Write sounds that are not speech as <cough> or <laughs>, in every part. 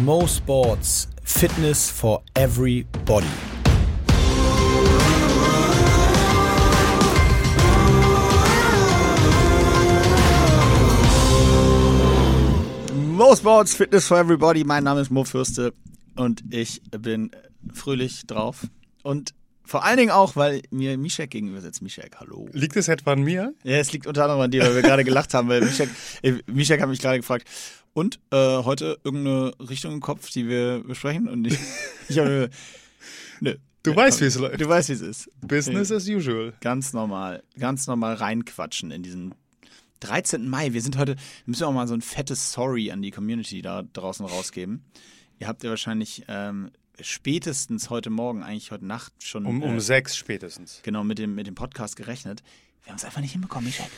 Mo Sports Fitness for Everybody. Mo Sports Fitness for Everybody. Mein Name ist Mo Fürste und ich bin fröhlich drauf. Und vor allen Dingen auch, weil mir Mischek gegenüber sitzt. Mischek, hallo. Liegt es etwa an mir? Ja, es liegt unter anderem an dir, weil wir gerade gelacht haben, weil Mischek, äh, Mischek hat mich gerade gefragt, und äh, heute irgendeine Richtung im Kopf, die wir besprechen? Und ich, <laughs> ich habe nö. Du Ja, weißt, wie es läuft. Du weißt, wie es ist. Business as usual. Ganz normal, ganz normal reinquatschen in diesen 13. Mai. Wir sind heute, müssen wir auch mal so ein fettes Sorry an die Community da draußen rausgeben. Ihr habt ja wahrscheinlich ähm, spätestens heute Morgen, eigentlich heute Nacht schon Um, um äh, sechs spätestens. genau mit dem, mit dem Podcast gerechnet. Wir haben es einfach nicht hinbekommen, Michael.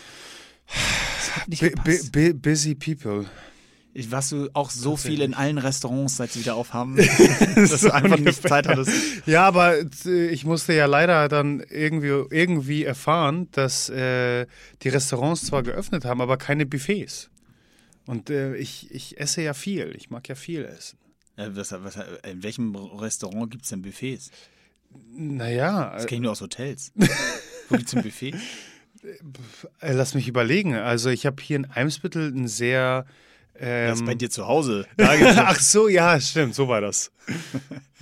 Nicht busy people. Ich, warst du auch so viel in allen Restaurants, seit sie wieder aufhaben, <laughs> <laughs> dass du einfach nicht. Zeit hattest. <laughs> Ja, aber äh, ich musste ja leider dann irgendwie, irgendwie erfahren, dass äh, die Restaurants zwar geöffnet haben, aber keine Buffets. Und äh, ich, ich esse ja viel. Ich mag ja viel essen. Äh, was, was, in welchem Restaurant gibt es denn Buffets? Naja, Das äh, kenne ich nur aus Hotels. Wo gibt es ein Buffet? äh, lass mich überlegen. Also ich habe hier in Eimsbüttel ein sehr... Ähm, Das ist bei dir zu Hause. <laughs> Ach so, ja, stimmt, so war das. <laughs>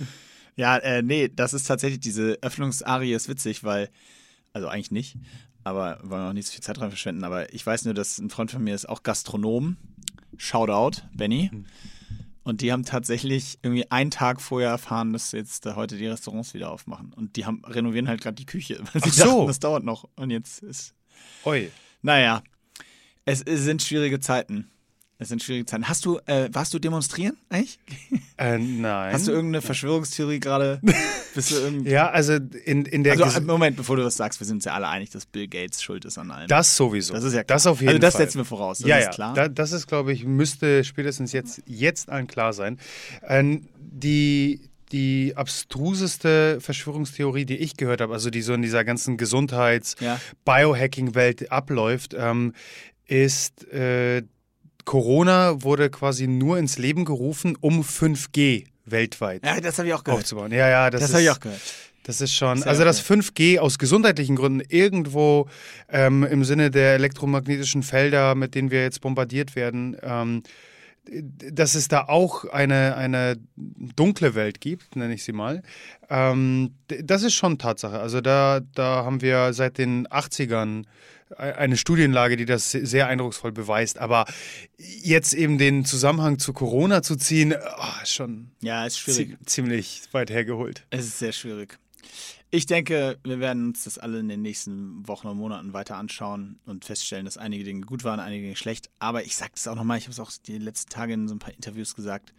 Ja, äh, nee, das ist tatsächlich, diese Öffnungsarie ist witzig, weil, also eigentlich nicht, aber wollen wir auch nicht so viel Zeit dran verschwenden, aber ich weiß nur, dass ein Freund von mir ist auch Gastronom. Shoutout, Benny. Und die haben tatsächlich irgendwie einen Tag vorher erfahren, dass jetzt da heute die Restaurants wieder aufmachen. Und die haben renovieren halt gerade die Küche, <laughs> weil sie Ach so. dachten, das dauert noch. Und jetzt ist, Oi. naja, es, es sind schwierige Zeiten. Es sind schwierige Zeiten. Hast du, äh, warst du demonstrieren eigentlich? <laughs> Äh, nein. Hast du irgendeine Verschwörungstheorie gerade? <laughs> Bist du irgendwie. ja, also in, in der Also äh, Moment, bevor du das sagst, wir sind uns ja alle einig, dass Bill Gates schuld ist an allem. Das sowieso. Das ist ja klar. Das auf jeden also das setzen wir voraus, das ja, ist ja. klar. Da, das ist, glaube ich, müsste spätestens jetzt, jetzt allen klar sein. Ähm, die, die abstruseste Verschwörungstheorie, die ich gehört habe, also die so in dieser ganzen Gesundheits-, Ja. Biohacking-Welt abläuft, ähm, ist, äh, Corona wurde quasi nur ins Leben gerufen, um 5G weltweit ja, das ich auch gehört. aufzubauen. Ja, ja, das, Das, habe ich auch gehört. das ist schon, Sehr also dass okay. 5G aus gesundheitlichen Gründen irgendwo ähm, im Sinne der elektromagnetischen Felder, mit denen wir jetzt bombardiert werden, ähm, dass es da auch eine, eine dunkle Welt gibt, nenne ich sie mal. Ähm, das ist schon Tatsache. Also da, da haben wir seit den 80ern e- eine Studienlage, die das se- sehr eindrucksvoll beweist. Aber jetzt eben den Zusammenhang zu Corona zu ziehen, ah, ist schon Ja, ist schwierig. zie ziemlich weit hergeholt. Es ist sehr schwierig. Ich denke, wir werden uns das alle in den nächsten Wochen und Monaten weiter anschauen und feststellen, dass einige Dinge gut waren, einige Dinge schlecht. Aber ich sage es auch nochmal, ich habe es auch die letzten Tage in so ein paar Interviews gesagt.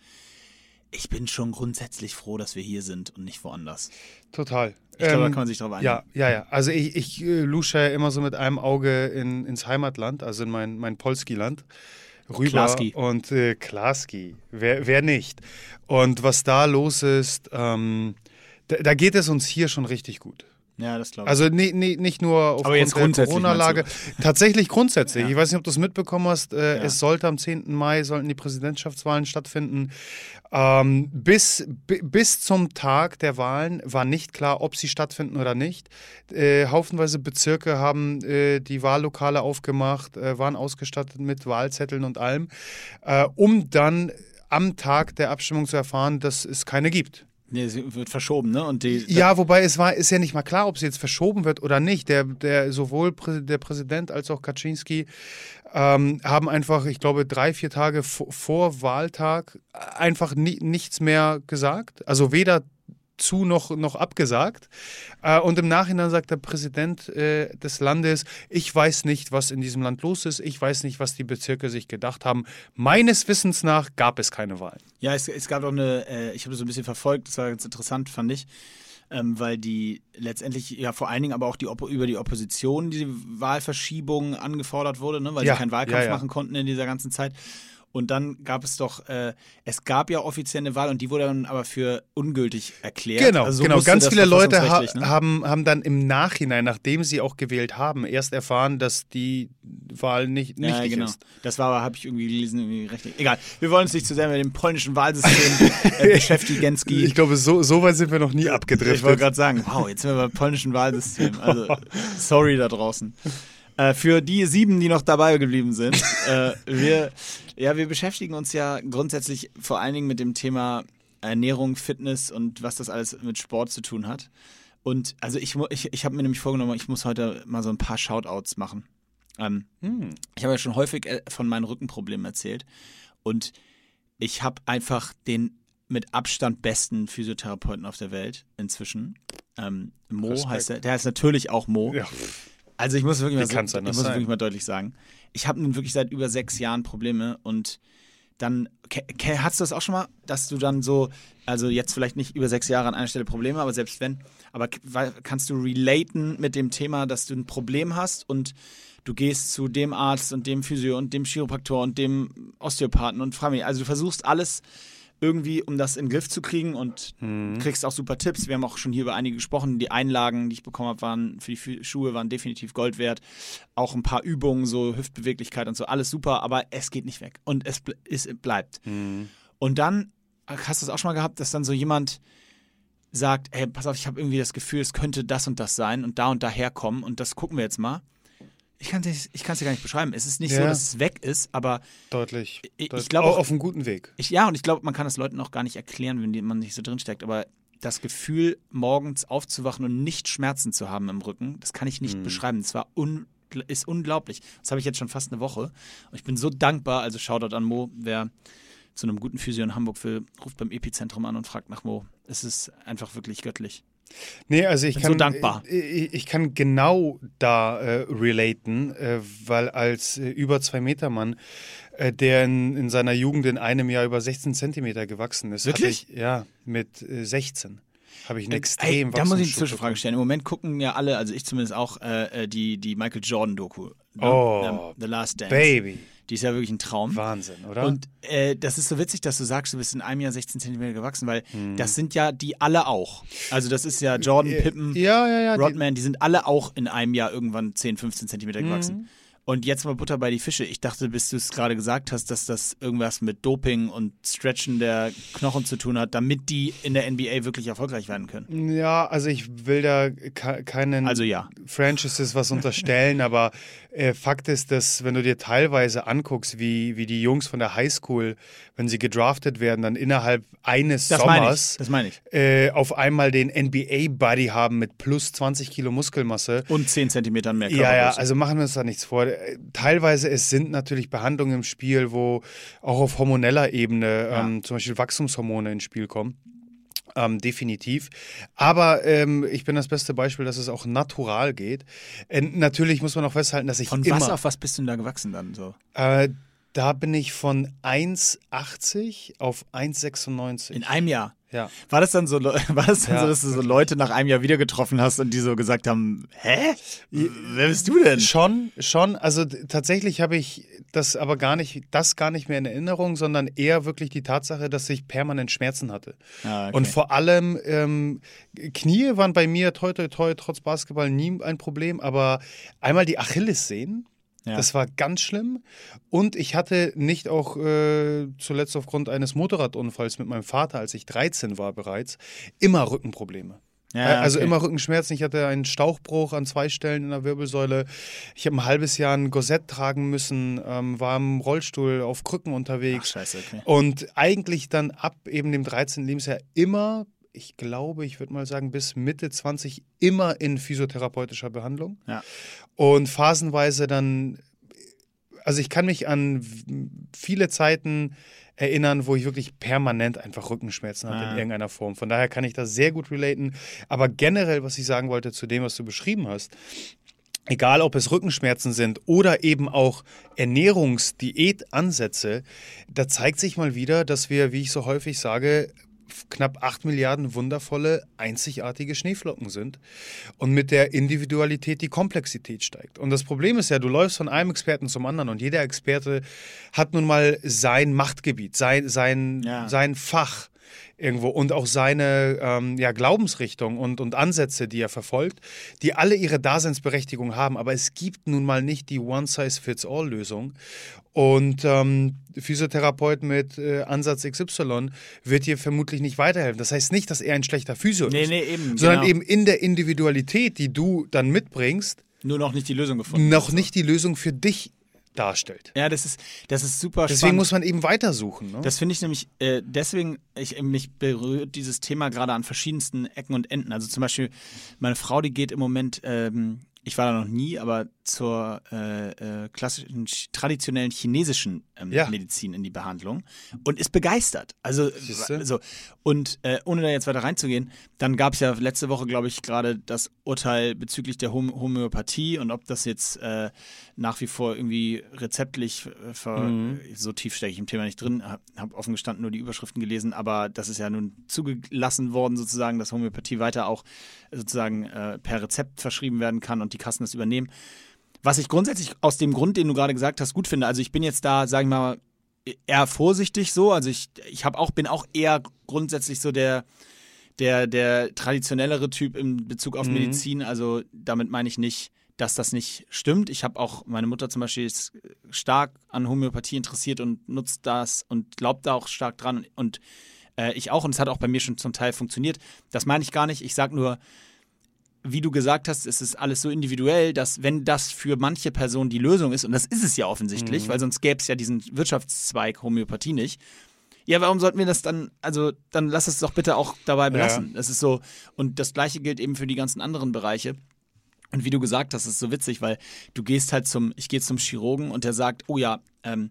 Ich bin schon grundsätzlich froh, dass wir hier sind und nicht woanders. Total. Ich glaube, da Ähm, kann man sich drauf einigen. Ja, ja, ja. Also ich, ich äh, lusche ja immer so mit einem Auge in, ins Heimatland, also in mein, mein Polski-Land. Rüber Klaski. und äh, Klaski. Wer, wer nicht? Und was da los ist, ähm, da, da geht es uns hier schon richtig gut. Ja, das glaube ich. Also nee, nee, nicht nur aufgrund der Corona-Lage, tatsächlich grundsätzlich. Ja. Ich weiß nicht, ob du es mitbekommen hast. Äh, Ja. Es sollte am 10. Mai sollten die Präsidentschaftswahlen stattfinden. Ähm, bis, bi- bis zum Tag der Wahlen war nicht klar, ob sie stattfinden oder nicht. Äh, haufenweise Bezirke haben äh, die Wahllokale aufgemacht, äh, waren ausgestattet mit Wahlzetteln und allem, äh, um dann am Tag der Abstimmung zu erfahren, dass es keine gibt. Nee, sie wird verschoben, ne? Und die, Ja, wobei es war, ist ja nicht mal klar, ob sie jetzt verschoben wird oder nicht. Der, der sowohl der Präsident als auch Kaczynski ähm, haben einfach, ich glaube, drei, vier Tage vor, vor Wahltag einfach ni nichts mehr gesagt. Also weder zu noch, noch abgesagt. Äh, und im Nachhinein sagt der Präsident äh, des Landes, ich weiß nicht, was in diesem Land los ist, ich weiß nicht, was die Bezirke sich gedacht haben. Meines Wissens nach gab es keine Wahlen. Ja, es, es gab auch eine, äh, ich habe das so ein bisschen verfolgt, das war ganz interessant, fand ich, ähm, weil die letztendlich, ja vor allen Dingen aber auch die Oppo über die Opposition die Wahlverschiebung angefordert wurde, ne, weil Ja, sie keinen Wahlkampf ja, ja. machen konnten in dieser ganzen Zeit. Und dann gab es doch, äh, es gab ja offiziell eine Wahl und die wurde dann aber für ungültig erklärt. Genau, Also so genau. Ganz viele Leute ha ne? haben, haben dann im Nachhinein, nachdem sie auch gewählt haben, erst erfahren, dass die Wahl nicht Ja, nichtig genau. ist. Das war aber, habe ich irgendwie gelesen, irgendwie recht. Egal. Wir wollen uns nicht zu sehr mit dem polnischen Wahlsystem <laughs> äh, beschäftigen. Ich glaube, so, so weit sind wir noch nie Ich wollte abgedriftet. gerade sagen, wow, jetzt sind wir beim polnischen Wahlsystem. Also, sorry da draußen. Äh, für die sieben, die noch dabei geblieben sind, <laughs> äh, wir, ja, wir beschäftigen uns ja grundsätzlich vor allen Dingen mit dem Thema Ernährung, Fitness und was das alles mit Sport zu tun hat. Und also ich, ich, ich habe mir nämlich vorgenommen, ich muss heute mal so ein paar Shoutouts machen. Ähm, Ich habe ja schon häufig äh, von meinen Rückenproblemen erzählt. Und ich habe einfach den mit Abstand besten Physiotherapeuten auf der Welt inzwischen. Ähm, Mo Respekt. heißt er. Der heißt natürlich auch Mo. Ja. Also ich muss wirklich mal, ich muss sein? wirklich mal deutlich sagen. Ich habe nun wirklich seit über sechs Jahren Probleme und dann hast du das auch schon mal, dass du dann so, also jetzt vielleicht nicht über sechs Jahre an einer Stelle Probleme, aber selbst wenn, aber kannst du relaten mit dem Thema, dass du ein Problem hast und du gehst zu dem Arzt und dem Physio und dem Chiropraktor und dem Osteopathen und frag mich, also du versuchst alles irgendwie, um das in den Griff zu kriegen und kriegst auch super Tipps. Wir haben auch schon hier über einige gesprochen. Die Einlagen, die ich bekommen habe, waren für die Schuhe waren definitiv Gold wert. Auch ein paar Übungen, so Hüftbeweglichkeit und so, alles super, aber es geht nicht weg und es, ble es bleibt. Und dann hast du es auch schon mal gehabt, dass dann so jemand sagt, hey, pass auf, ich habe irgendwie das Gefühl, es könnte das und das sein und da und daher kommen und das gucken wir jetzt mal. Ich kann es ich kann's dir gar nicht beschreiben. Es ist nicht so, Ja. dass es weg ist, aber Deutlich. Ich- ich glaube auch- auf einem guten Weg. ich, ja, und ich glaube, man kann das Leuten auch gar nicht erklären, wenn die, man nicht so drinsteckt. Aber das Gefühl, morgens aufzuwachen und nicht Schmerzen zu haben im Rücken, das kann ich nicht beschreiben. Das war un, ist unglaublich. Das habe ich jetzt schon fast eine Woche. Und ich bin so dankbar. Also Shoutout an Mo, wer zu einem guten Physio in Hamburg will, ruft beim Epizentrum an und fragt nach Mo. Es ist einfach wirklich göttlich. Nee, also ich Bin kann, so dankbar. Ich, ich kann genau da äh, relaten, äh, weil als äh, über zwei Meter Mann, äh, der in, in seiner Jugend in einem Jahr über 16 Zentimeter gewachsen ist, Wirklich? ich, ja, mit äh, 16 habe ich einen extrem da muss ich eine Zwischenfrage stellen. Im Moment gucken ja alle, also ich zumindest auch, äh, äh, die, die Michael Jordan-Doku. ne? Oh, Ähm, The Last Dance. Baby. Die ist ja wirklich ein Traum. Wahnsinn, oder? Und äh, das ist so witzig, dass du sagst, du bist in einem Jahr 16 Zentimeter gewachsen, weil Hm. das sind ja die alle auch. Also das ist ja Jordan, Äh, Pippen, ja, ja, ja. die- Rodman, die sind alle auch in einem Jahr irgendwann 10, 15 Zentimeter Mhm. Und jetzt mal Butter bei die Fische. Ich dachte, bis du es gerade gesagt hast, dass das irgendwas mit Doping und Stretchen der Knochen zu tun hat, damit die in der NBA wirklich erfolgreich werden können. Ja, also ich will da ke- keinen Also ja. Franchises was unterstellen, aber äh, Fakt ist, dass wenn du dir teilweise anguckst, wie, wie die Jungs von der Highschool, wenn sie gedraftet werden, dann innerhalb eines Das meine ich. Sommers Das meine ich. äh, auf einmal den NBA-Buddy haben mit plus 20 Kilo Muskelmasse. Und 10 Zentimetern mehr Ja, ja, Körpergröße. also machen wir uns da nichts vor. Äh, Teilweise es sind natürlich Behandlungen im Spiel, wo auch auf hormoneller Ebene ähm, zum Beispiel Wachstumshormone ins Spiel kommen. Ähm, definitiv. Aber ähm, ich bin das beste Beispiel, dass es auch natural geht. Äh, natürlich muss man auch festhalten, dass ich Von immer. was auf was bist du denn da gewachsen dann so? Äh, da bin ich von 1,80 auf 1,96. In einem Jahr. Ja. War das dann so, <laughs> war das dann Ja. so, dass du so Leute nach einem Jahr wieder getroffen hast und die so gesagt haben, hä? Wer bist du denn? Schon, schon. Also tatsächlich habe ich das aber gar nicht, das gar nicht mehr in Erinnerung, sondern eher wirklich die Tatsache, dass ich permanent Schmerzen hatte. Ah, okay. Und vor allem ähm, Knie waren bei mir toi toi toi trotz Basketball nie ein Problem, aber einmal die Achillessehnen. Ja. Das war ganz schlimm. Und ich hatte nicht auch äh, zuletzt aufgrund eines Motorradunfalls mit meinem Vater, als ich 13 war bereits, immer Rückenprobleme. Ja, Also okay. immer Rückenschmerzen. Ich hatte einen Stauchbruch an zwei Stellen in der Wirbelsäule. Ich habe ein halbes Jahr ein Korsett tragen müssen, ähm, war im Rollstuhl auf Krücken Ach, unterwegs. scheiße, okay. Und eigentlich dann ab eben dem 13. Lebensjahr immer, ich glaube, ich würde mal sagen, bis Mitte 20 immer in physiotherapeutischer Behandlung. Ja. Und phasenweise dann, also ich kann mich an viele Zeiten erinnern, wo ich wirklich permanent einfach Rückenschmerzen hatte Ah. in irgendeiner Form. Von daher kann ich das sehr gut relaten. Aber generell, was ich sagen wollte zu dem, was du beschrieben hast, egal ob es Rückenschmerzen sind oder eben auch Ernährungsdiätansätze, da zeigt sich mal wieder, dass wir, wie ich so häufig sage, knapp 8 Milliarden wundervolle, einzigartige Schneeflocken sind und mit der Individualität die Komplexität steigt. Und das Problem ist ja, du läufst von einem Experten zum anderen und jeder Experte hat nun mal sein Machtgebiet, sein, sein, Ja. sein Fach irgendwo und auch seine ähm, ja, Glaubensrichtung und, und Ansätze, die er verfolgt, die alle ihre Daseinsberechtigung haben. Aber es gibt nun mal nicht die One-Size-Fits-All-Lösung. Und ähm, Physiotherapeut mit äh, Ansatz XY wird dir vermutlich nicht weiterhelfen. Das heißt nicht, dass er ein schlechter Physio Nee, ist, nee, eben, sondern genau. eben in der Individualität, die du dann mitbringst, Nur noch nicht die Lösung gefunden. noch nicht die Lösung für dich darstellt. Ja, das ist, das ist super Deswegen spannend. muss man eben weitersuchen. Ne? Das finde ich nämlich, äh, deswegen, ich, mich berührt dieses Thema gerade an verschiedensten Ecken und Enden. Also zum Beispiel, meine Frau, die geht im Moment, ähm, ich war da noch nie, aber zur äh, äh, klassischen, ch- traditionellen chinesischen ähm, Ja. Medizin in die Behandlung und ist begeistert. Also, Siehste? so. Und äh, ohne da jetzt weiter reinzugehen, dann gab es ja letzte Woche, glaube ich, gerade das Urteil bezüglich der Hom Homöopathie und ob das jetzt äh, nach wie vor irgendwie rezeptlich äh, ver Mhm. so tief stecke ich im Thema nicht drin, habe hab offen gestanden nur die Überschriften gelesen, aber das ist ja nun zugelassen worden sozusagen, dass Homöopathie weiter auch sozusagen äh, per Rezept verschrieben werden kann und die Kassen das übernehmen. Was ich grundsätzlich aus dem Grund, den du gerade gesagt hast, gut finde. Also ich bin jetzt da, sag ich mal, eher vorsichtig so. Also ich, ich habe auch, bin auch eher grundsätzlich so der, der, der traditionellere Typ in Bezug auf Mhm. Medizin. Also damit meine ich nicht, dass das nicht stimmt. Ich habe auch, meine Mutter zum Beispiel ist stark an Homöopathie interessiert und nutzt das und glaubt da auch stark dran. Und äh, ich auch. Und es hat auch bei mir schon zum Teil funktioniert. Das meine ich gar nicht. Ich sage nur, wie du gesagt hast, es ist alles so individuell, dass wenn das für manche Personen die Lösung ist, und das ist es ja offensichtlich, weil sonst gäbe es ja diesen Wirtschaftszweig Homöopathie nicht. Ja, warum sollten wir das dann, also dann lass es doch bitte auch dabei belassen. Das ist so, und das gleiche gilt eben für die ganzen anderen Bereiche. Und wie du gesagt hast, ist so witzig, weil du gehst halt zum, ich gehe zum Chirurgen und der sagt, oh ja, ähm,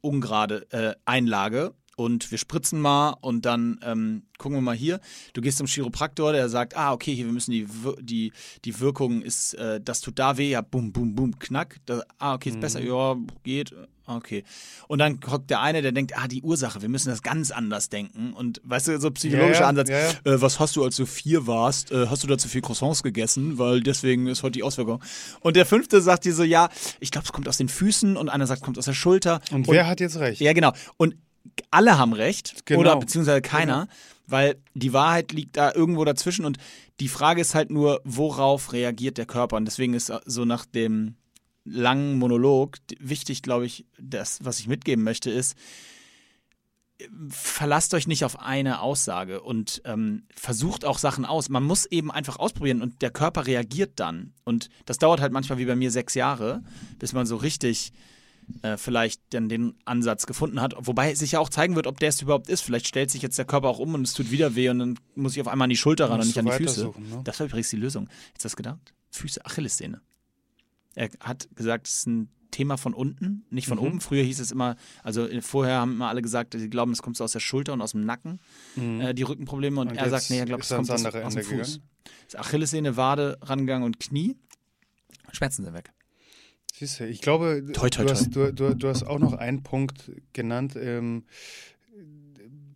ungerade äh, Einlage und wir spritzen mal und dann ähm, gucken wir mal hier. Du gehst zum Chiropraktor, der sagt, ah, okay, hier, wir müssen die, Wir- die, die Wirkung ist, äh, das tut da weh, ja, bum, bum, bum, knack. Da, ah, okay, ist besser, ja, geht, okay. Und dann kommt der eine, der denkt, ah, die Ursache, wir müssen das ganz anders denken. Und weißt du, so psychologischer Ja, ja, Ansatz, ja, äh, was hast du, als du vier warst? Äh, hast du da zu viel Croissants gegessen? Weil deswegen ist heute die Auswirkung. Und der fünfte sagt dir so, ja, ich glaube, es kommt aus den Füßen und einer sagt, kommt aus der Schulter. Und wer hat jetzt recht? Ja, genau. Und alle haben recht Genau. oder beziehungsweise keiner, weil die Wahrheit liegt da irgendwo dazwischen und die Frage ist halt nur, worauf reagiert der Körper? Und deswegen ist so nach dem langen Monolog wichtig, glaube ich, das, was ich mitgeben möchte, ist, verlasst euch nicht auf eine Aussage und ähm, versucht auch Sachen aus. Man muss eben einfach ausprobieren und der Körper reagiert dann. Und das dauert halt manchmal wie bei mir sechs Jahre, bis man so richtig äh, vielleicht dann den Ansatz gefunden hat. Wobei sich ja auch zeigen wird, ob der es überhaupt ist. Vielleicht stellt sich jetzt der Körper auch um und es tut wieder weh und dann muss ich auf einmal an die Schulter ran und nicht an die Füße. ne? Das war übrigens die Lösung. Jetzt hast du gedacht? Füße, Achillessehne. Er hat gesagt, es ist ein Thema von unten, nicht Mhm. von oben. Früher hieß es immer, also vorher haben immer alle gesagt, sie glauben, es kommt so aus der Schulter und aus dem Nacken, äh, die Rückenprobleme. Und, Mhm. Und er sagt, nee, er glaubt, es kommt aus, aus dem Fuß. gegangen. Achillessehne, Wade, Rangang und Knie. Schmerzen sind weg. Siehst du, ich glaube, Toi, toi, du, hast, du, du, du hast auch noch einen Punkt genannt, ähm,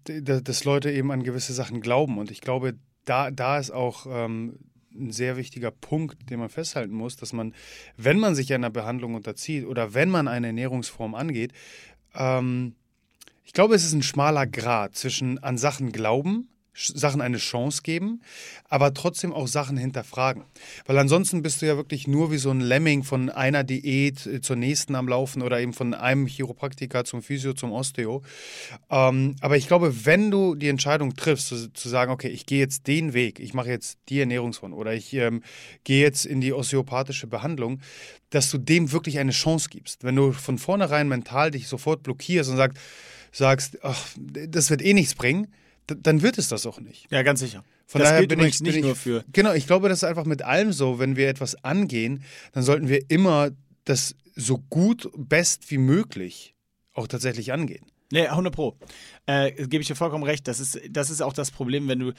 dass Leute eben an gewisse Sachen glauben. Und ich glaube, da, da ist auch ähm, ein sehr wichtiger Punkt, den man festhalten muss, dass man, wenn man sich einer Behandlung unterzieht oder wenn man eine Ernährungsform angeht, ähm, ich glaube, es ist ein schmaler Grad zwischen an Sachen glauben, Sachen eine Chance geben, aber trotzdem auch Sachen hinterfragen. Weil ansonsten bist du ja wirklich nur wie so ein Lemming von einer Diät äh, zur nächsten am Laufen oder eben von einem Chiropraktiker zum Physio, zum Osteo. Ähm, aber ich glaube, wenn du die Entscheidung triffst, zu, zu sagen, okay, ich gehe jetzt den Weg, ich mache jetzt die Ernährungsform oder ich ähm, gehe jetzt in die osteopathische Behandlung, dass du dem wirklich eine Chance gibst. Wenn du von vornherein mental dich sofort blockierst und sagst, sagst ach, das wird eh nichts bringen, dann wird es das auch nicht. Ja, ganz sicher. Von das daher bin ich, nicht bin nur für. Genau, ich glaube, das ist einfach mit allem so. Wenn wir etwas angehen, dann sollten wir immer das so gut, best wie möglich auch tatsächlich angehen. Nee, 100 Pro. Äh, Gebe ich dir vollkommen recht. Das ist, das ist auch das Problem, wenn du,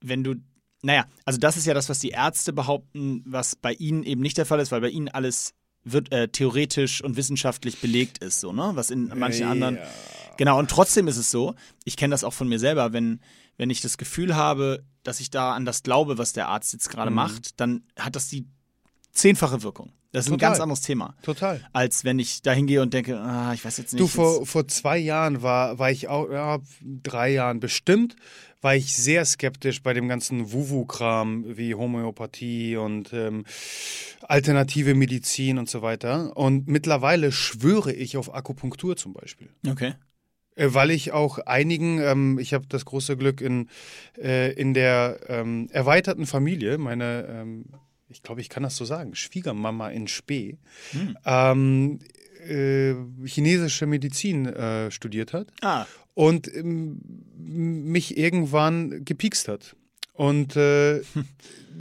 wenn du, naja, also das ist ja das, was die Ärzte behaupten, was bei ihnen eben nicht der Fall ist, weil bei ihnen alles wird, äh, theoretisch und wissenschaftlich belegt ist, so, ne? Was in manchen Ja. anderen Genau, und trotzdem ist es so, ich kenne das auch von mir selber, wenn, wenn ich das Gefühl habe, dass ich da an das glaube, was der Arzt jetzt gerade Mhm. macht, dann hat das die zehnfache Wirkung. Das ist ein Total. ganz anderes Thema. Total. Als wenn ich da hingehe und denke, ah, ich weiß jetzt nicht. Du, vor, vor zwei Jahren war, war ich auch, ja, drei Jahren bestimmt, war ich sehr skeptisch bei dem ganzen Wuwu-Kram wie Homöopathie und ähm, alternative Medizin und so weiter. Und mittlerweile schwöre ich auf Akupunktur zum Beispiel. Okay. Äh, Weil ich auch einigen, ähm, ich habe das große Glück in, äh, in der ähm, erweiterten Familie, meine, ähm, ich glaube, ich kann das so sagen, Schwiegermama in Spee, Hm. ähm, äh, chinesische Medizin äh, studiert hat Ah, und ähm, mich irgendwann gepikst hat. Und äh,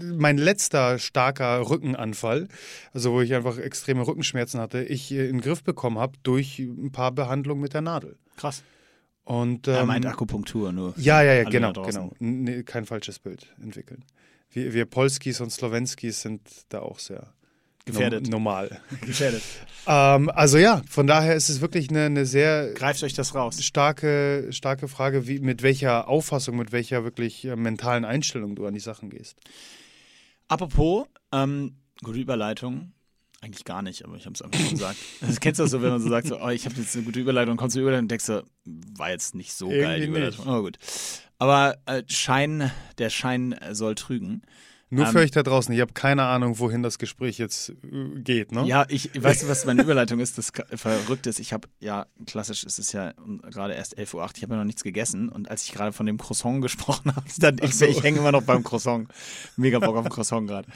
mein letzter starker Rückenanfall, also wo ich einfach extreme Rückenschmerzen hatte, ich äh, in den Griff bekommen habe durch ein paar Behandlungen mit der Nadel. krass. Und, er ähm, meint Akupunktur nur. ja, ja, ja, genau, genau. Nee, kein falsches Bild entwickeln. Wir, wir Polskis und Slowenskis sind da auch sehr Gefährdet. no- normal. <laughs> Gefährdet. ähm, also ja, von daher ist es wirklich eine, eine sehr Greift euch das raus. starke, starke Frage, wie, mit welcher Auffassung, mit welcher wirklich äh, mentalen Einstellung du an die Sachen gehst. Apropos, ähm, gute Überleitung. Eigentlich gar nicht, aber ich habe es einfach schon gesagt. <laughs> Das kennst du das so, wenn man so sagt, so, oh, ich habe jetzt eine gute Überleitung, kommst du Überleitung und denkst so, war jetzt nicht so geil, die Irgendwie Überleitung. Aber gut. Aber äh, Schein, der Schein soll trügen. Nur Ähm, für euch da draußen, ich habe keine Ahnung, wohin das Gespräch jetzt äh, geht, ne? Ja, ich weißt du, was meine Überleitung ist? Das verrückt ist. Ich habe ja klassisch, es ist ja gerade erst 11.08 Uhr, ich habe ja noch nichts gegessen und als ich gerade von dem Croissant gesprochen <laughs> habe, dann ich, so. ich hänge immer noch beim Croissant. Mega Bock auf Croissant gerade.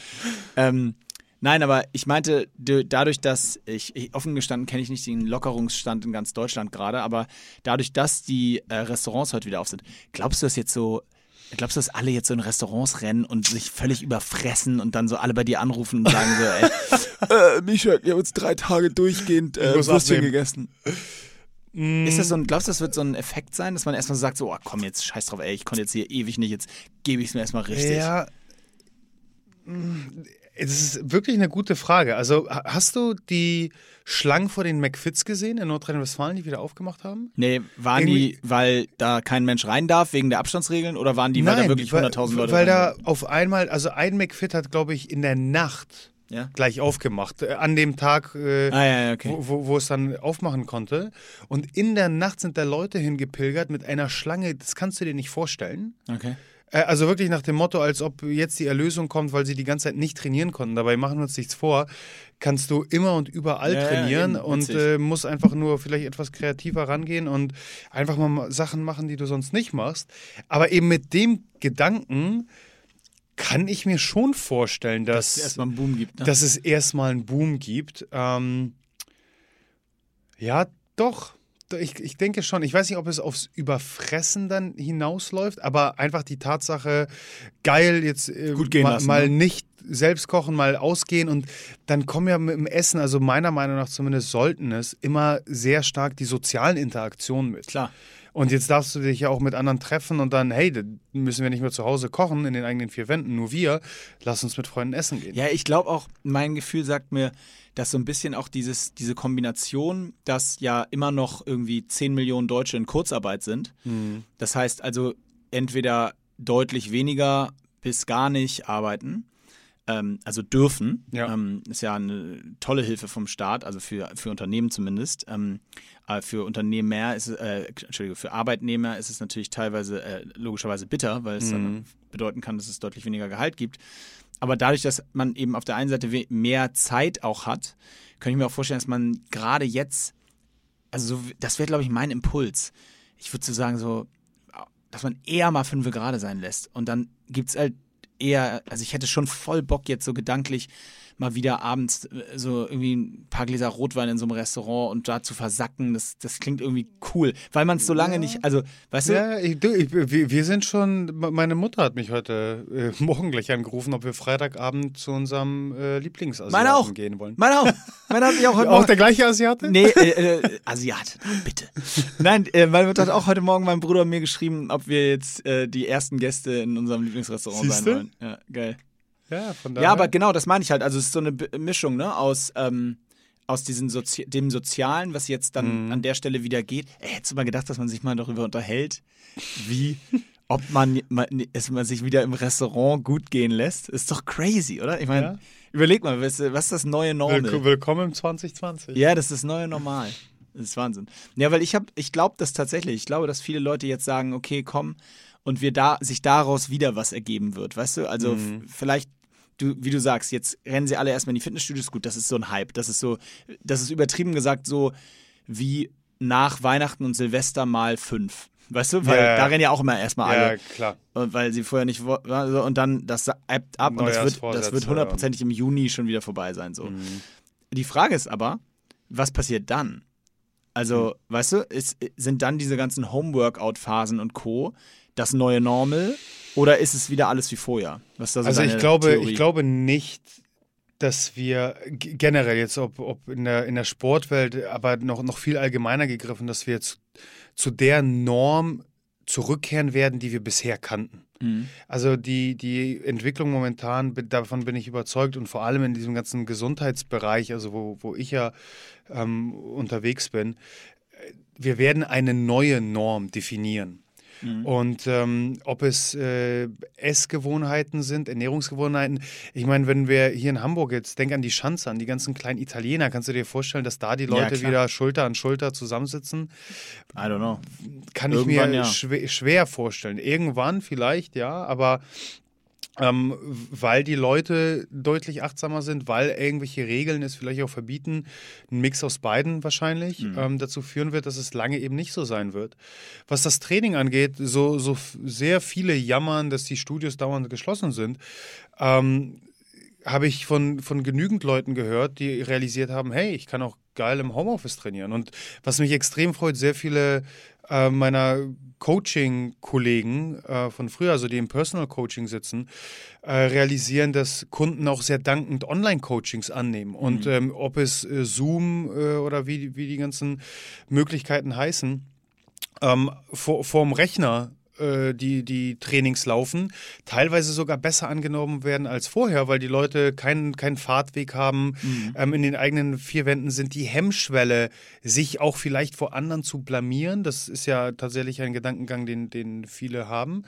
Ähm, nein, aber ich meinte, dadurch, dass ich, ich offen gestanden kenne ich nicht den Lockerungsstand in ganz Deutschland gerade, aber dadurch, dass die äh, Restaurants heute wieder auf sind, glaubst du, dass jetzt so Glaubst du, dass alle jetzt so in Restaurants rennen und sich völlig überfressen und dann so alle bei dir anrufen und sagen so, ey, <laughs> äh, Micha, wir haben uns drei Tage durchgehend äh, Würstchen gegessen. Ist das so ein, glaubst du, das wird so ein Effekt sein, dass man erstmal so sagt, so, oh, komm jetzt, scheiß drauf, ey, ich konnte jetzt hier ewig nicht, jetzt gebe ich es mir erstmal richtig. Ja. Es ist wirklich eine gute Frage. Also, ha- hast du die Schlangen vor den McFits gesehen in Nordrhein-Westfalen, die wieder aufgemacht haben? Nee, waren die, weil da kein Mensch rein darf wegen der Abstandsregeln oder waren die, weil da wirklich 100.000 Leute Weil da auf einmal, also ein McFit hat, glaube ich, in der Nacht Ja? gleich aufgemacht. Äh, An dem Tag, äh, Ah, ja, okay. wo, wo, wo es dann aufmachen konnte. Und in der Nacht sind da Leute hingepilgert mit einer Schlange, das kannst du dir nicht vorstellen. Okay. Äh, Also wirklich nach dem Motto, als ob jetzt die Erlösung kommt, weil sie die ganze Zeit nicht trainieren konnten. Dabei machen wir uns nichts vor. Kannst du immer und überall Ja, ja, trainieren eben, und äh, musst einfach nur vielleicht etwas kreativer rangehen und einfach mal Sachen machen, die du sonst nicht machst. Aber eben mit dem Gedanken kann ich mir schon vorstellen, Dass dass, es erstmal einen Boom gibt. Ne? dass es erstmal einen Boom gibt. Ähm, ja, doch. Ich, ich denke schon. Ich weiß nicht, ob es aufs Überfressen dann hinausläuft, aber einfach die Tatsache, geil, jetzt äh, Gut gehen mal, lassen, mal ne? nicht selbst kochen, mal ausgehen und dann kommen ja mit dem Essen, also meiner Meinung nach zumindest sollten es, immer sehr stark die sozialen Interaktionen mit. Klar. Und jetzt darfst du dich ja auch mit anderen treffen und dann, hey, müssen wir nicht mehr zu Hause kochen in den eigenen vier Wänden, nur wir. Lass uns mit Freunden essen gehen. Ja, ich glaube auch, mein Gefühl sagt mir, dass so ein bisschen auch dieses, diese Kombination, dass ja immer noch irgendwie 10 Millionen Deutsche in Kurzarbeit sind. Das heißt also entweder deutlich weniger bis gar nicht arbeiten, ähm, also dürfen. Ja. Ähm, ist ja eine tolle Hilfe vom Staat, also für, für Unternehmen zumindest. Ähm, äh, für Unternehmer ist es, äh, Entschuldigung, für Arbeitnehmer ist es natürlich teilweise äh, logischerweise bitter, weil es dann bedeuten kann, dass es deutlich weniger Gehalt gibt. Aber dadurch, dass man eben auf der einen Seite mehr Zeit auch hat, kann ich mir auch vorstellen, dass man gerade jetzt, also so, das wäre, glaube ich, mein Impuls. Ich würde so sagen, so, dass man eher mal fünf gerade sein lässt. Und dann gibt es halt eher, also ich hätte schon voll Bock jetzt so gedanklich mal wieder abends äh, so irgendwie ein paar Gläser Rotwein in so einem Restaurant und da zu versacken, das, das klingt irgendwie cool, weil man es so lange nicht, also, weißt du, Ja, ich, du, ich, wir, sind schon, meine Mutter hat mich heute äh, <laughs> morgen gleich angerufen, ob wir Freitagabend zu unserem äh, Lieblingsasiaten gehen wollen. meine auch, meine hat mich auch <laughs> heute Auch der gleiche Asiate? Nee, äh, äh, Asiat, bitte. Nein, äh, meine Mutter hat auch heute Morgen meinem Bruder und mir geschrieben, ob wir jetzt äh, die ersten Gäste in unserem Lieblingsrestaurant sein Siehste? wollen. Ja, geil. Ja, von daher. Ja, aber genau, das meine ich halt. Also es ist so eine Mischung, ne, aus, ähm, aus diesem Sozi dem Sozialen, was jetzt dann Mhm. an der Stelle wieder geht. Ey, hättest du mal gedacht, dass man sich mal darüber unterhält, wie, <laughs> ob man, man es man sich wieder im Restaurant gut gehen lässt? Ist doch crazy, oder? Ich meine, Ja. überleg mal, was, was ist das neue Normal? Willk willkommen im 2020. Ja, das ist das neue Normal. Das ist Wahnsinn. Ja, weil ich habe, ich glaube das tatsächlich. Ich glaube, dass viele Leute jetzt sagen, okay, komm, und wir da sich daraus wieder was ergeben wird, weißt du? Also Mhm. vielleicht, du, wie du sagst, jetzt rennen sie alle erstmal in die Fitnessstudios. Gut, das ist so ein Hype. Das ist so, das ist übertrieben gesagt so wie nach Weihnachten und Silvester mal fünf. Weißt du? Weil Ja, ja. da rennen ja auch immer erstmal Ja, alle. klar. Und weil sie vorher nicht wo- war, so, und dann das ebbt ab und das wird, das wird hundertprozentig im Juni schon wieder vorbei sein. So. Die Frage ist aber, was passiert dann? Also, weißt du, ist, sind dann diese ganzen Homeworkout-Phasen und Co. das neue Normal oder ist es wieder alles wie vorher? Also ich glaube, Theorie? ich glaube nicht, dass wir generell jetzt, ob, ob in, der, in der Sportwelt, aber noch, noch viel allgemeiner gegriffen, dass wir jetzt zu der Norm zurückkehren werden, die wir bisher kannten. Mhm. Also die, die Entwicklung momentan, davon bin ich überzeugt und vor allem in diesem ganzen Gesundheitsbereich, also wo, wo ich ja ähm, unterwegs bin, äh, wir werden eine neue Norm definieren. Und ähm, ob es äh, Essgewohnheiten sind, Ernährungsgewohnheiten. Ich meine, wenn wir hier in Hamburg jetzt, denk an die Schanze, an die ganzen kleinen Italiener, kannst du dir vorstellen, dass da die Leute klar. wieder Schulter an Schulter zusammensitzen? I don't know. Kann ich Irgendwann, mir ja. schwer, schwer vorstellen. Irgendwann vielleicht, ja, aber ähm, weil die Leute deutlich achtsamer sind, weil irgendwelche Regeln es vielleicht auch verbieten, ein Mix aus beiden wahrscheinlich Mhm. ähm, dazu führen wird, dass es lange eben nicht so sein wird. Was das Training angeht, so, so sehr viele jammern, dass die Studios dauernd geschlossen sind. Ähm, habe ich von, von genügend Leuten gehört, die realisiert haben, hey, ich kann auch geil im Homeoffice trainieren. Und was mich extrem freut, sehr viele äh, meiner Coaching-Kollegen äh, von früher, also die im Personal Coaching sitzen, äh, realisieren, dass Kunden auch sehr dankend Online-Coachings annehmen. Und ähm, ob es äh, Zoom äh, oder wie, wie die ganzen Möglichkeiten heißen, ähm, vor, vorm Rechner die, die Trainings laufen, teilweise sogar besser angenommen werden als vorher, weil die Leute keinen keinen Fahrtweg haben, ähm, in den eigenen vier Wänden sind die Hemmschwelle, sich auch vielleicht vor anderen zu blamieren, das ist ja tatsächlich ein Gedankengang, den, den viele haben,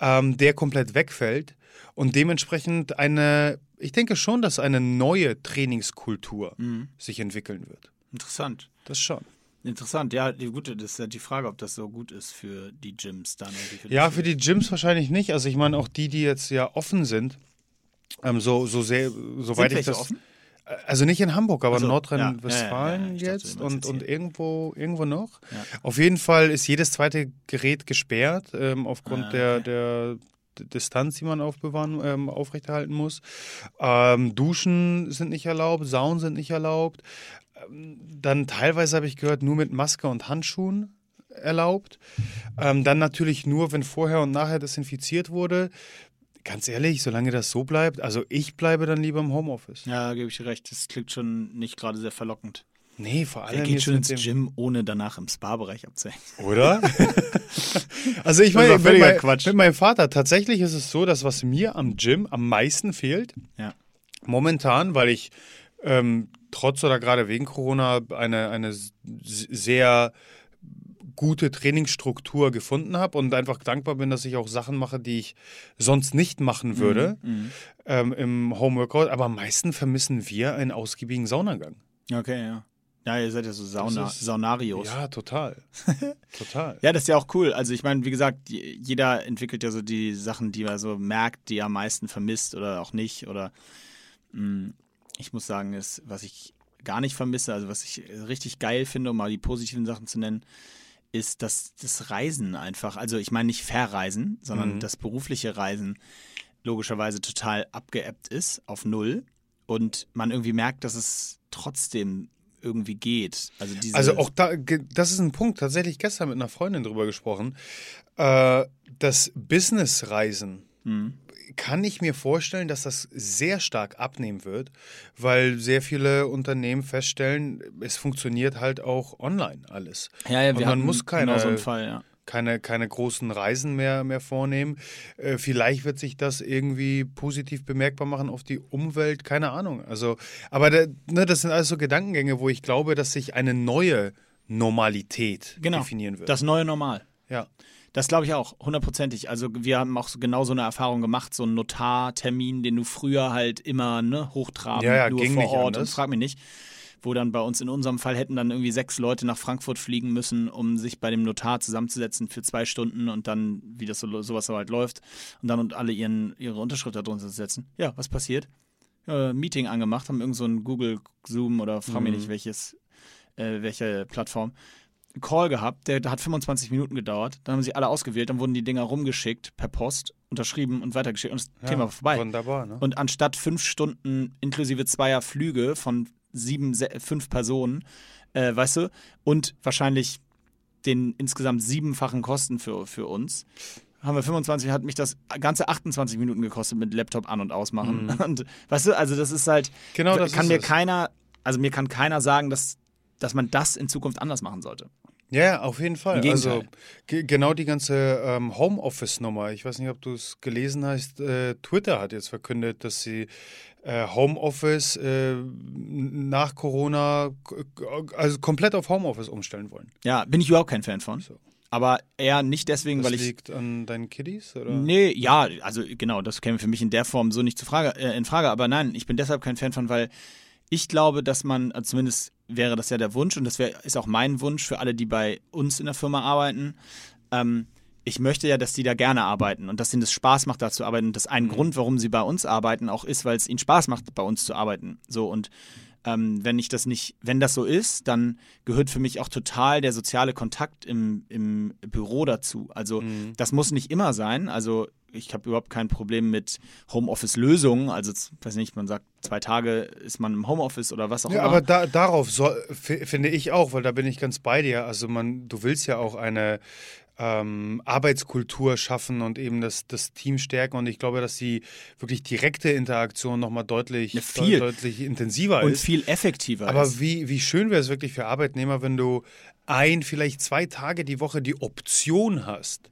ähm, der komplett wegfällt und dementsprechend eine, ich denke schon, dass eine neue Trainingskultur sich entwickeln wird. Interessant. Das schon. Interessant, ja, die gute, das ist ja die Frage, ob das so gut ist für die Gyms dann. Für Ja, für die Gyms wahrscheinlich nicht. Also ich meine auch die, die jetzt ja offen sind, ähm, so, so sehr, soweit ich das. offen? Also nicht in Hamburg, aber Ach so, Nordrhein-Westfalen ja, ja, ja, jetzt und, jetzt und irgendwo, irgendwo noch. Auf jeden Fall ist jedes zweite Gerät gesperrt, ähm, aufgrund Ah, der, okay. der D- Distanz, die man aufbewahren, ähm, aufrechterhalten muss. Ähm, Duschen sind nicht erlaubt, Saunen sind nicht erlaubt. Ähm, dann teilweise habe ich gehört, nur mit Maske und Handschuhen erlaubt. Ähm, dann natürlich nur, wenn vorher und nachher desinfiziert wurde. Ganz ehrlich, solange das so bleibt, also ich bleibe dann lieber im Homeoffice. Ja, gebe ich dir recht. Das klingt schon nicht gerade sehr verlockend. Nee, vor allem Wer geht schon ins Gym, ohne danach im Spa-Bereich abzuhängen? Oder? <laughs> also ich meine, mit, mein, Quatsch. mit meinem Vater, tatsächlich ist es so, dass was mir am Gym am meisten fehlt, Ja. momentan, weil ich ähm, trotz oder gerade wegen Corona eine, eine sehr gute Trainingsstruktur gefunden habe und einfach dankbar bin, dass ich auch Sachen mache, die ich sonst nicht machen würde Mhm. ähm, im Homeworkout. Aber am meisten vermissen wir einen ausgiebigen Saunagang. Okay, ja. Ja, ihr seid ja so Sauna, ist- Saunarios. Ja, total. <laughs> total. Ja, das ist ja auch cool. Also ich meine, wie gesagt, jeder entwickelt ja so die Sachen, die er so merkt, die er am meisten vermisst oder auch nicht. Oder mh, ich muss sagen, ist, was ich gar nicht vermisse, also was ich richtig geil finde, um mal die positiven Sachen zu nennen, ist, dass das Reisen einfach, also ich meine nicht Verreisen, sondern Mhm. das berufliche Reisen logischerweise total abgeebbt ist auf Null und man irgendwie merkt, dass es trotzdem irgendwie geht. Also, diese, Also auch da, das ist ein Punkt, tatsächlich gestern mit einer Freundin drüber gesprochen. Äh, das Businessreisen Mhm. Kann ich mir vorstellen, dass das sehr stark abnehmen wird, weil sehr viele Unternehmen feststellen, es funktioniert halt auch online alles. Ja, ja, Und wir man muss keine- genau so einen Fall, ja. keine, keine großen Reisen mehr, mehr vornehmen. Äh, vielleicht wird sich das irgendwie positiv bemerkbar machen auf die Umwelt, keine Ahnung. Also, aber da, ne, das sind alles so Gedankengänge, wo ich glaube, dass sich eine neue Normalität genau, definieren wird. Das neue Normal. Ja. Das glaube ich auch, hundertprozentig. Also wir haben auch genau so eine Erfahrung gemacht, so einen Notartermin, den du früher halt immer ne, hochtraben, Ja, ja, nur vor Ort und frag mich nicht. Wo dann bei uns in unserem Fall hätten dann irgendwie sechs Leute nach Frankfurt fliegen müssen, um sich bei dem Notar zusammenzusetzen für zwei Stunden und dann, wie das so, sowas so halt läuft, und dann und alle ihren, ihre Unterschrift da drunter zu setzen. Ja, was passiert? Äh, Meeting angemacht, haben irgend so ein Google Zoom oder frag mich Mhm. nicht welches, äh, welche Plattform. Einen Call gehabt, der, hat 25 Minuten gedauert. Dann haben sie alle ausgewählt, dann wurden die Dinger rumgeschickt per Post, unterschrieben und weitergeschickt und das ja, Thema war vorbei. Wunderbar, ne? Und anstatt fünf Stunden inklusive zweier Flüge von sieben, fünf Personen, äh, weißt du, und wahrscheinlich den insgesamt siebenfachen Kosten für, für uns, haben wir 25, hat mich das ganze 28 Minuten gekostet mit Laptop an- und ausmachen. <laughs> Und weißt du, also das ist halt, Mhm. Genau, das kann mir es. keiner, also mir kann keiner sagen, dass, dass man das in Zukunft anders machen sollte. Ja, auf jeden Fall. Also genau die ganze ähm, Homeoffice-Nummer. Ich weiß nicht, ob du es gelesen hast. Äh, Twitter hat jetzt verkündet, dass sie äh, Homeoffice äh, nach Corona also komplett auf Homeoffice umstellen wollen. Ja, bin ich überhaupt kein Fan von. So. Aber eher nicht deswegen, Das weil ich liegt an deinen Kiddies? Oder? Nee, ja, also genau, das käme für mich in der Form so nicht zu Frage, äh, in Frage. Aber nein, ich bin deshalb kein Fan von, weil ich glaube, dass man, also zumindest wäre das ja der Wunsch und das wär, ist auch mein Wunsch für alle, die bei uns in der Firma arbeiten. Ähm, ich möchte ja, dass die da gerne arbeiten und dass ihnen das Spaß macht, da zu arbeiten. Und das ein Grund, warum sie bei uns arbeiten, auch ist, weil es ihnen Spaß macht, bei uns zu arbeiten. So und ähm, wenn ich das nicht, wenn das so ist, dann gehört für mich auch total der soziale Kontakt im, im Büro dazu. Also das muss nicht immer sein. Also ich habe überhaupt kein Problem mit Homeoffice-Lösungen. Also weiß nicht, man sagt zwei Tage ist man im Homeoffice oder was auch Ja, immer. aber da, darauf soll, finde ich auch, weil da bin ich ganz bei dir. Also man, du willst ja auch eine ähm, Arbeitskultur schaffen und eben das, das Team stärken. Und ich glaube, dass die wirklich direkte Interaktion nochmal deutlich, Ja, viel. deut- deutlich intensiver und ist. viel effektiver Aber ist. wie, wie schön wäre es wirklich für Arbeitnehmer, wenn du ein, vielleicht zwei Tage die Woche die Option hast,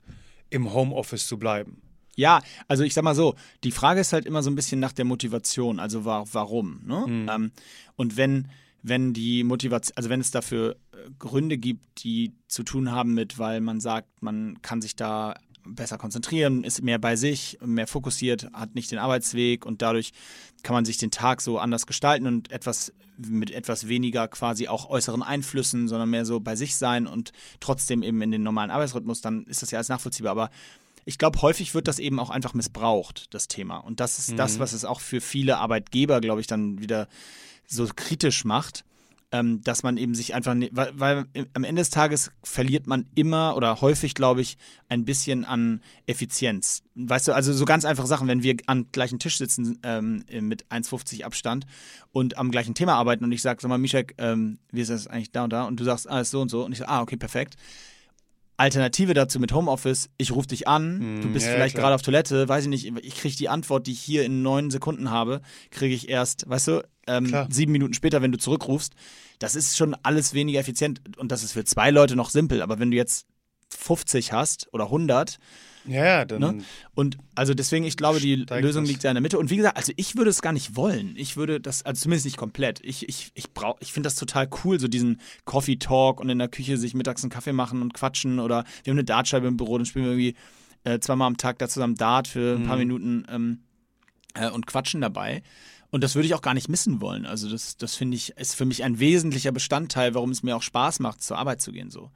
im Homeoffice zu bleiben. Ja, also ich sag mal so, die Frage ist halt immer so ein bisschen nach der Motivation, also wa warum. Ne? Ähm, und wenn, wenn die Motivation, also wenn es dafür äh, Gründe gibt, die zu tun haben mit, weil man sagt, man kann sich da besser konzentrieren, ist mehr bei sich, mehr fokussiert, hat nicht den Arbeitsweg und dadurch kann man sich den Tag so anders gestalten und etwas mit etwas weniger quasi auch äußeren Einflüssen, sondern mehr so bei sich sein und trotzdem eben in den normalen Arbeitsrhythmus, dann ist das ja alles nachvollziehbar. Aber ich glaube, häufig wird das eben auch einfach missbraucht, das Thema. Und das ist das, was es auch für viele Arbeitgeber, glaube ich, dann wieder so kritisch macht, ähm, dass man eben sich einfach, ne- weil, weil am Ende des Tages verliert man immer oder häufig, glaube ich, ein bisschen an Effizienz. Weißt du, also so ganz einfache Sachen, wenn wir am gleichen Tisch sitzen ähm, mit 1,50 Abstand und am gleichen Thema arbeiten und ich sage, sag mal, Mischek, ähm, wie ist das eigentlich da und da? Und du sagst, ah, ist so und so. Und ich sage, ah, okay, perfekt. Alternative dazu mit Homeoffice, ich rufe dich an, du Mm, bist ja, vielleicht gerade auf Toilette, weiß ich nicht, ich kriege die Antwort, die ich hier in neun Sekunden habe, kriege ich erst, weißt du, ähm, sieben Minuten später, wenn du zurückrufst. Das ist schon alles weniger effizient und das ist für zwei Leute noch simpel, aber wenn du jetzt 50 hast oder 100, Ja, ja, dann. Ne? Und also deswegen, ich glaube, die Lösung das. liegt da in der Mitte. Und wie gesagt, also ich würde es gar nicht wollen. Ich würde das, also zumindest nicht komplett. Ich, ich, ich brauch, ich finde das total cool, so diesen Coffee Talk und in der Küche sich mittags einen Kaffee machen und quatschen. Oder wir haben eine Dartscheibe im Büro, dann spielen wir irgendwie äh, zweimal am Tag da zusammen Dart für ein paar Minuten ähm, äh, und quatschen dabei. Und das würde ich auch gar nicht missen wollen. Also das, das finde ich, ist für mich ein wesentlicher Bestandteil, warum es mir auch Spaß macht, zur Arbeit zu gehen. So.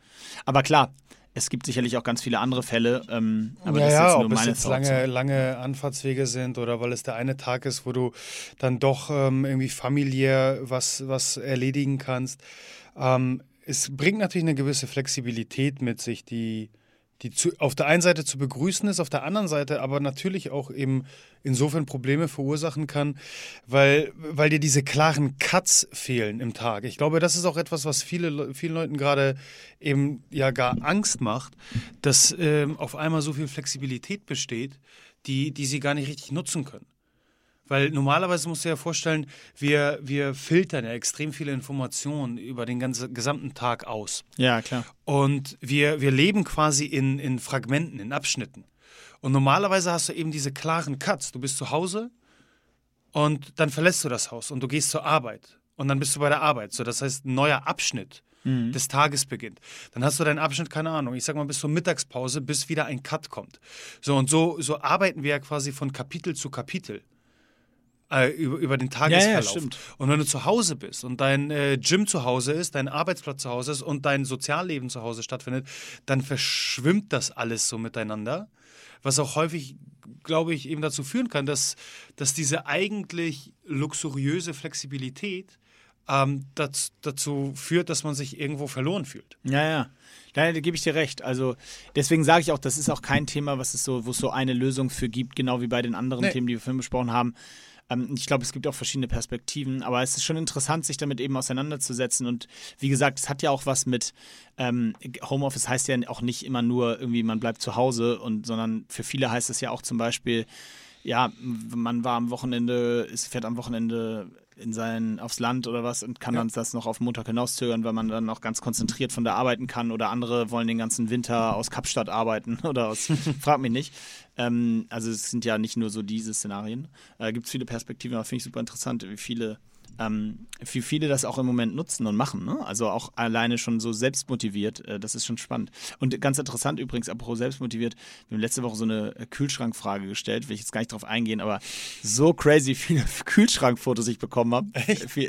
Aber klar, es gibt sicherlich auch ganz viele andere Fälle. Ähm, aber ja, das ist ja, jetzt nur ob es meine jetzt Thoughts. lange, lange Anfahrtswege sind oder weil es der eine Tag ist, wo du dann doch ähm, irgendwie familiär was, was erledigen kannst. Ähm, es bringt natürlich eine gewisse Flexibilität mit sich, die, die zu, auf der einen Seite zu begrüßen ist, auf der anderen Seite aber natürlich auch eben insofern Probleme verursachen kann, weil, weil dir diese klaren Cuts fehlen im Tag. Ich glaube, das ist auch etwas, was viele, Le- vielen Leuten gerade eben ja gar Angst macht, dass ähm, auf einmal so viel Flexibilität besteht, die, die sie gar nicht richtig nutzen können. Weil normalerweise musst du dir ja vorstellen, wir, wir filtern ja extrem viele Informationen über den ganzen, gesamten Tag aus. Ja, klar. Und wir, wir leben quasi in, in Fragmenten, in Abschnitten. Und normalerweise hast du eben diese klaren Cuts. Du bist zu Hause und dann verlässt du das Haus und du gehst zur Arbeit. Und dann bist du bei der Arbeit. So, das heißt, ein neuer Abschnitt des Tages beginnt. Dann hast du deinen Abschnitt, keine Ahnung, ich sag mal bis zur Mittagspause, bis wieder ein Cut kommt. So, und so, so arbeiten wir ja quasi von Kapitel zu Kapitel. Äh, über, über den Tagesverlauf. stimmt. und wenn du zu Hause bist und dein äh, Gym zu Hause ist, dein Arbeitsplatz zu Hause ist und dein Sozialleben zu Hause stattfindet, dann verschwimmt das alles so miteinander. Was auch häufig, glaube ich, eben dazu führen kann, dass, dass diese eigentlich luxuriöse Flexibilität ähm, dazu, dazu führt, dass man sich irgendwo verloren fühlt. Ja, ja. Da, da gebe ich dir recht. Also deswegen sage ich auch, das ist auch kein Thema, was es so, wo es so eine Lösung für gibt, genau wie bei den anderen Nee. Themen, die wir vorhin besprochen haben. Ähm, ich glaube, es gibt auch verschiedene Perspektiven, aber es ist schon interessant, sich damit eben auseinanderzusetzen. Und wie gesagt, es hat ja auch was mit ähm, Homeoffice heißt ja auch nicht immer nur irgendwie, man bleibt zu Hause und sondern für viele heißt es ja auch zum Beispiel, ja, man war am Wochenende, ist, fährt am Wochenende in sein, aufs Land oder was und kann Ja. dann das noch auf Montag hinauszögern, weil man dann noch ganz konzentriert von da arbeiten kann oder andere wollen den ganzen Winter aus Kapstadt arbeiten <laughs> oder aus, <laughs> frag mich nicht. Ähm, also es sind ja nicht nur so diese Szenarien. Äh, Gibt es viele Perspektiven, aber finde ich super interessant, wie viele ähm, wie viele das auch im Moment nutzen und machen. Ne? Also auch alleine schon so selbstmotiviert. Äh, das ist schon spannend. Und ganz interessant übrigens, apropos selbstmotiviert, wir haben letzte Woche so eine äh, Kühlschrankfrage gestellt, will ich jetzt gar nicht drauf eingehen, aber so crazy <laughs> viele Kühlschrankfotos ich bekommen habe.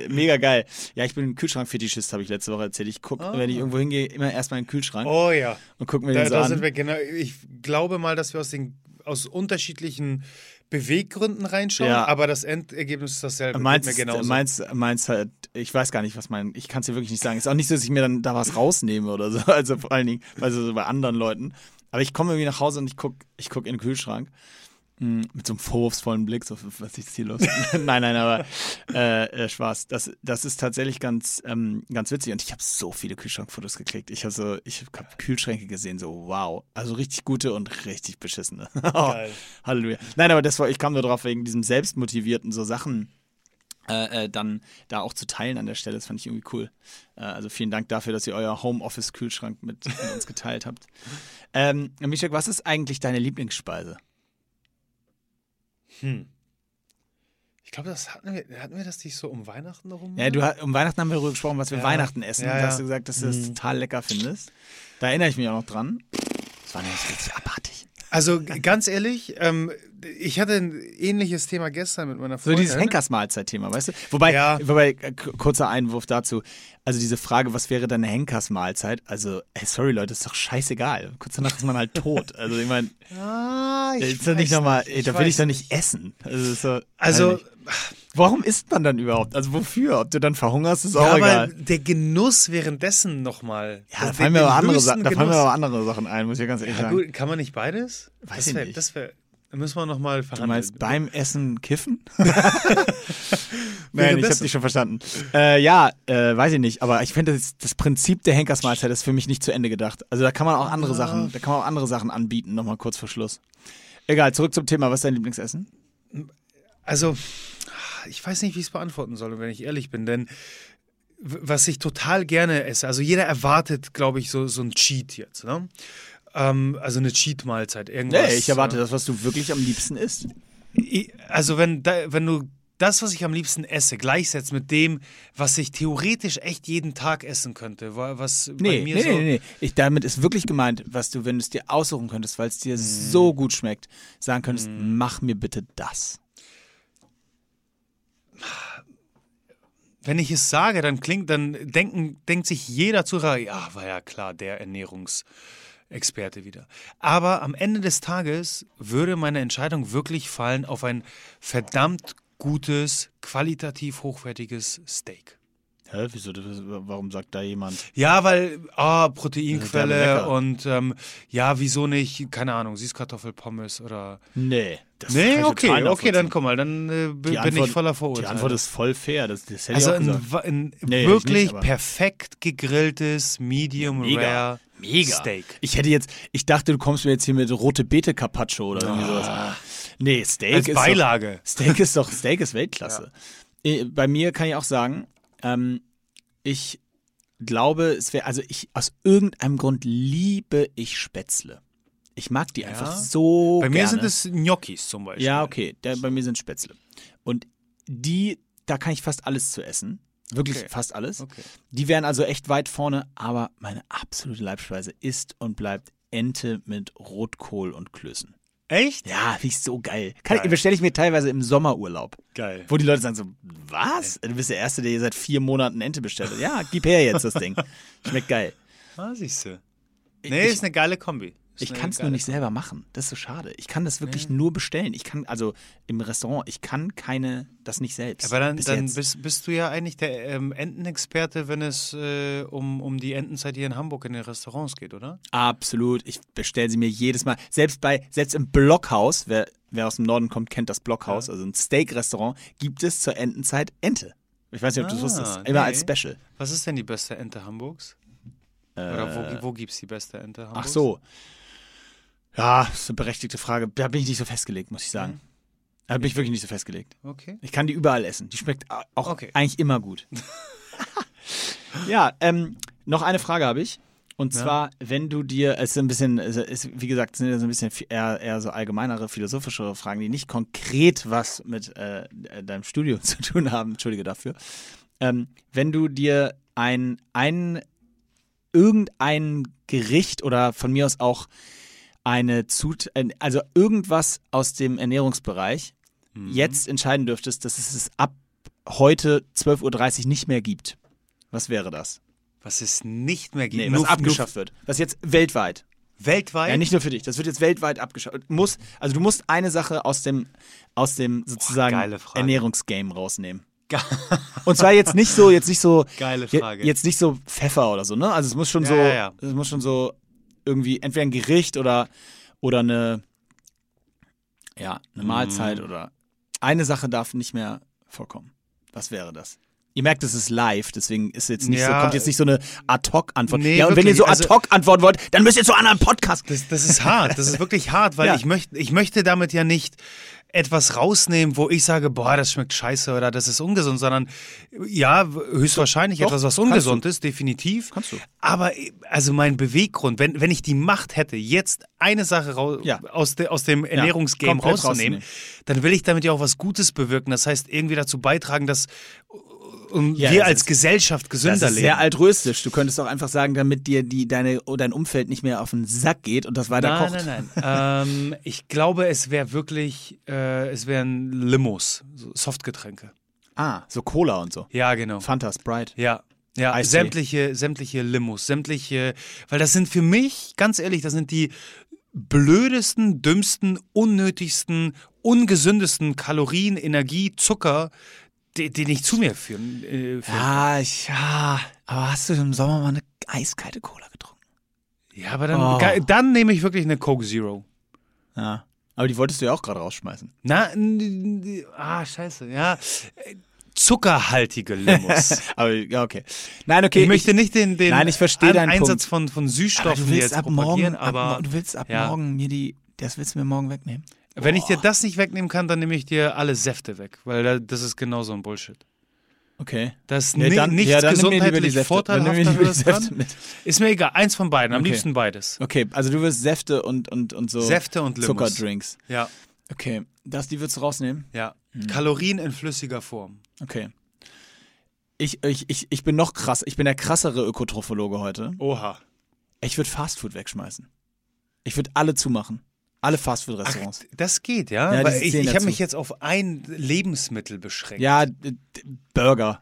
Mega geil. Ja, ich bin ein Kühlschrankfetischist, habe ich letzte Woche erzählt. Ich gucke, wenn ich irgendwo hingehe, immer erstmal in den Kühlschrank Oh ja. und gucke mir Da, den so da an. sind wir genau. Ich glaube mal, dass wir aus den aus unterschiedlichen Beweggründen reinschauen, Ja. aber das Endergebnis ist dasselbe. Meinst, mir genauso. meinst, meinst halt, ich weiß gar nicht, was mein, ich kann es dir wirklich nicht sagen. Ist auch nicht so, dass ich mir dann da was rausnehme oder so, <laughs> also vor allen Dingen, also so bei anderen Leuten. Aber ich komme irgendwie nach Hause und ich gucke ich guck in den Kühlschrank mit so einem vorwurfsvollen Blick, so, was ist hier los? <laughs> <laughs> nein, nein, aber äh, äh, Spaß. Das, das ist tatsächlich ganz, ähm, ganz witzig und ich habe so viele Kühlschrankfotos geklickt. Ich habe so, ich habe Kühlschränke gesehen, so wow. Also richtig gute und richtig beschissene. <laughs> Geil. Halleluja. Nein, aber das war, ich kam nur drauf wegen diesem selbstmotivierten so Sachen äh, äh, dann da auch zu teilen an der Stelle. Das fand ich irgendwie cool. Äh, also vielen Dank dafür, dass ihr euer Homeoffice-Kühlschrank mit, mit uns geteilt habt. Ähm, Mischek, was ist eigentlich deine Lieblingsspeise? Hm. Ich glaube, das hatten wir, hatten wir das nicht so um Weihnachten rum? Ja, du, um Weihnachten haben wir darüber gesprochen, was wir Ja. Weihnachten essen. Ja, da ja. hast du gesagt, dass du das total lecker findest. Da erinnere ich mich auch noch dran. Das war nämlich richtig abartig. Also ganz ehrlich, ähm, ich hatte ein ähnliches Thema gestern mit meiner So Freundin. dieses Henkersmahlzeit-Thema, weißt du? Wobei, Ja. wobei kurzer Einwurf dazu. Also diese Frage, was wäre deine Henkersmahlzeit? Also, ey, sorry Leute, ist doch scheißegal. Kurz danach ist man halt tot. Also ich meine, Ah, ich ist doch nicht weiß nochmal, nicht, da will ich doch nicht essen. Also, so, Also. Warum isst man dann überhaupt? Also wofür? Ob du dann verhungerst, ist ja, auch aber egal. der Genuss währenddessen nochmal. Ja, da fallen, mir aber andere, Sa- da fallen mir aber andere Sachen ein, muss ich ja ganz ehrlich Ja, sagen. gut, kann man nicht beides? Weiß das ich wär, nicht. Das wäre, da müssen wir nochmal Du verhandeln. meinst beim Essen kiffen? <laughs> Nein, ich habe dich schon verstanden. Äh, ja, äh, weiß ich nicht, aber ich finde, das, das Prinzip der Henkersmahlzeit ist für mich nicht zu Ende gedacht. Also da kann man auch andere Sachen, da kann man auch andere Sachen anbieten, nochmal kurz vor Schluss. Egal, zurück zum Thema. Was ist dein Lieblingsessen? Also, ich weiß nicht, wie ich es beantworten soll, wenn ich ehrlich bin, denn was ich total gerne esse, also jeder erwartet, glaube ich, so, so ein Cheat jetzt, ne? Ähm, also eine Cheat-Mahlzeit, irgendwas. Nee, ich erwarte äh, das, was du wirklich am liebsten isst. Also wenn, da, wenn du das, was ich am liebsten esse, gleichsetzt mit dem, was ich theoretisch echt jeden Tag essen könnte, wa- was bei Nee, mir nee, so... nee, nee. Ich, damit ist wirklich gemeint, was du, wenn du es dir aussuchen könntest, weil es dir Mhm. so gut schmeckt, sagen könntest, mach mir bitte das. Wenn ich es sage, dann klingt, dann denken, denkt sich jeder Zuhörer, ja, war ja klar, der Ernährungsexperte wieder. Aber am Ende des Tages würde meine Entscheidung wirklich fallen auf ein verdammt gutes, qualitativ hochwertiges Steak. Hä, wieso, warum sagt da jemand? Ja, weil, ah, ist Proteinquelle lecker. und ähm, ja, wieso nicht, keine Ahnung, Süßkartoffelpommes oder. Nee. Das Nee, okay, okay, dann komm mal, dann äh, Die bin Antwort- ich voller Die Vorurteile. Antwort ist voll fair. Das, das hätte also ich auch ein, gesagt. ein Nee, ich wirklich nicht, perfekt gegrilltes Medium Mega. Rare Mega. Steak. Ich hätte jetzt, ich dachte, du kommst mir jetzt hier mit rote Beete Carpaccio oder irgendwie sowas. Nee, Steak Als ist Beilage. Doch, Steak ist doch, Steak ist Weltklasse. <laughs> Äh, Bei mir kann ich auch sagen, ähm, ich glaube, es wäre, also ich, aus irgendeinem Grund liebe ich Spätzle. Ich mag die einfach so Bei mir gerne. sind es Gnocchis zum Beispiel. Ja, okay, der, bei mir sind Spätzle. Und die, da kann ich fast alles zu essen. Wirklich Okay. fast alles. Okay. Die wären also echt weit vorne, aber meine absolute Leibspeise ist und bleibt Ente mit Rotkohl und Klößen. Echt? Ja, finde ich so geil. Geil. Bestelle ich mir teilweise im Sommerurlaub. Geil. Wo die Leute sagen so, was? Du bist der Erste, der hier seit vier Monaten Ente bestellt. hat. Ja, gib her jetzt das Ding. <laughs> Schmeckt geil. Ah, siehst du. Nee, ich ist eine geile Kombi. Ich kann es nur nicht selber machen. Das ist so schade. Ich kann das wirklich nur bestellen. Ich kann, also im Restaurant, ich kann keine, das nicht selbst. Aber dann, dann bist, bist du ja eigentlich der ähm, Entenexperte, wenn es äh, um, um die Entenzeit hier in Hamburg in den Restaurants geht, oder? Absolut. Ich bestelle sie mir jedes Mal. Selbst bei, selbst im Blockhaus, wer, wer aus dem Norden kommt, kennt das Blockhaus, also ein Steak-Restaurant, gibt es zur Entenzeit Ente. Ich weiß nicht, ob du das Ah, wusstest. Immer nee. als Special. Was ist denn die beste Ente Hamburgs? Oder wo, wo gibt es die beste Ente Hamburgs? Äh, Ach so. Ja, das ist eine berechtigte Frage. Da bin ich nicht so festgelegt, muss ich sagen. Da bin ich wirklich nicht so festgelegt. Okay. Ich kann die überall essen. Die schmeckt auch Okay. eigentlich immer gut. <laughs> ja, ähm, noch eine Frage habe ich. Und Ja. zwar, wenn du dir, es ist ein bisschen, es ist, wie gesagt, sind ja so ein bisschen eher, eher so allgemeinere, philosophischere Fragen, die nicht konkret was mit äh, deinem Studium <laughs> zu tun haben. Entschuldige dafür. Ähm, wenn du dir ein, ein, irgendein Gericht oder von mir aus auch eine Zut, äh, also irgendwas aus dem Ernährungsbereich jetzt entscheiden dürftest, dass es es ab heute 12.30 Uhr nicht mehr gibt. Was wäre das? Was es nicht mehr gibt. Nee, was abgeschafft wird. Das jetzt weltweit. Weltweit? Ja, nicht nur für dich. Das wird jetzt weltweit abgeschafft. Muss, also du musst eine Sache aus dem, aus dem sozusagen Frage. Ernährungsgame rausnehmen. <laughs> Und zwar jetzt nicht so, jetzt nicht so, Geile Frage. jetzt nicht so Pfeffer oder so, ne? Also es muss schon Ja, so, ja, ja. es muss schon so irgendwie entweder ein Gericht oder oder eine, ja, eine Mahlzeit Mhm. oder eine Sache darf nicht mehr vorkommen. Was wäre das? Ihr merkt, es ist live, deswegen ist jetzt nicht so, Ja. kommt jetzt nicht so eine Ad-Hoc-Antwort. Nee, ja, und wenn ihr wirklich, so also- Ad-Hoc antworten wollt, dann müsst ihr zu anderen Podcasts. Das, das ist hart, das ist wirklich hart, weil Ja. ich, möchte, ich möchte damit ja nicht etwas rausnehmen, wo ich sage, boah, das schmeckt scheiße oder das ist ungesund, sondern ja, höchstwahrscheinlich Doch, etwas, was ungesund ist, definitiv. Kannst du. Aber also mein Beweggrund, wenn, wenn ich die Macht hätte, jetzt eine Sache rau Ja. aus, de, aus dem Ernährungsgame komplett rauszunehmen, rausnehmen. dann will ich damit ja auch was Gutes bewirken. Das heißt, irgendwie dazu beitragen, dass um, Ja, wir als Gesellschaft gesünder Das ist leben. sehr altruistisch. Du könntest auch einfach sagen, damit dir die, deine, dein Umfeld nicht mehr auf den Sack geht und das weiter Nein, kocht. nein, nein. ähm, ich glaube, es wäre wirklich, äh, es wären Limos, so Softgetränke. Ah, so Cola und so. Ja, genau. Fanta, Sprite. Ja. Ja, Eistee. sämtliche, sämtliche Limos, sämtliche, weil das sind für mich, ganz ehrlich, das sind die blödesten, dümmsten, unnötigsten, ungesündesten Kalorien, Energie, Zucker, die, die nicht zu mir führen. Äh, führen. Ja, ich, ja. Aber hast du im Sommer mal eine eiskalte Cola getrunken? ja, aber dann, Oh. dann nehme ich wirklich eine Coke Zero. Ja. Aber die wolltest du ja auch gerade rausschmeißen. Na, ah, scheiße, ja. Zuckerhaltige Limos. <laughs> Aber ja, okay. Nein, okay. ich möchte nicht den, den Nein, ich verstehe deinen Einsatz Punkt. von, von aber Süßstoffen du willst jetzt ab morgen, propagieren, ab, aber mo- du willst ab ja. morgen mir die, das willst du mir morgen wegnehmen. Wenn ich dir das nicht wegnehmen kann, dann nehme ich dir alle Säfte weg, weil da- das ist genauso ein Bullshit. Okay. Das ist ni dann, nichts ja, dann gesundheitlich Säfte. Dann nimm mir vorteilhafter lieber die das Säfte dran. mit. Ist mir egal, eins von beiden, am Okay. liebsten beides. Okay, also du wirst Säfte und, und, und so Säfte und Limos. Zuckerdrinks. Ja, Okay, das, die würdest du rausnehmen? ja. Hm. Kalorien in flüssiger Form. Okay. Ich, ich, ich, ich bin noch krass. Ich bin der krassere Ökotrophologe heute. Oha. Ich würde Fastfood wegschmeißen. Ich würde alle zumachen. Alle Fastfood-Restaurants. Das geht, ja. Ja, Weil ich ich habe mich jetzt auf ein Lebensmittel beschränkt. Ja, Burger.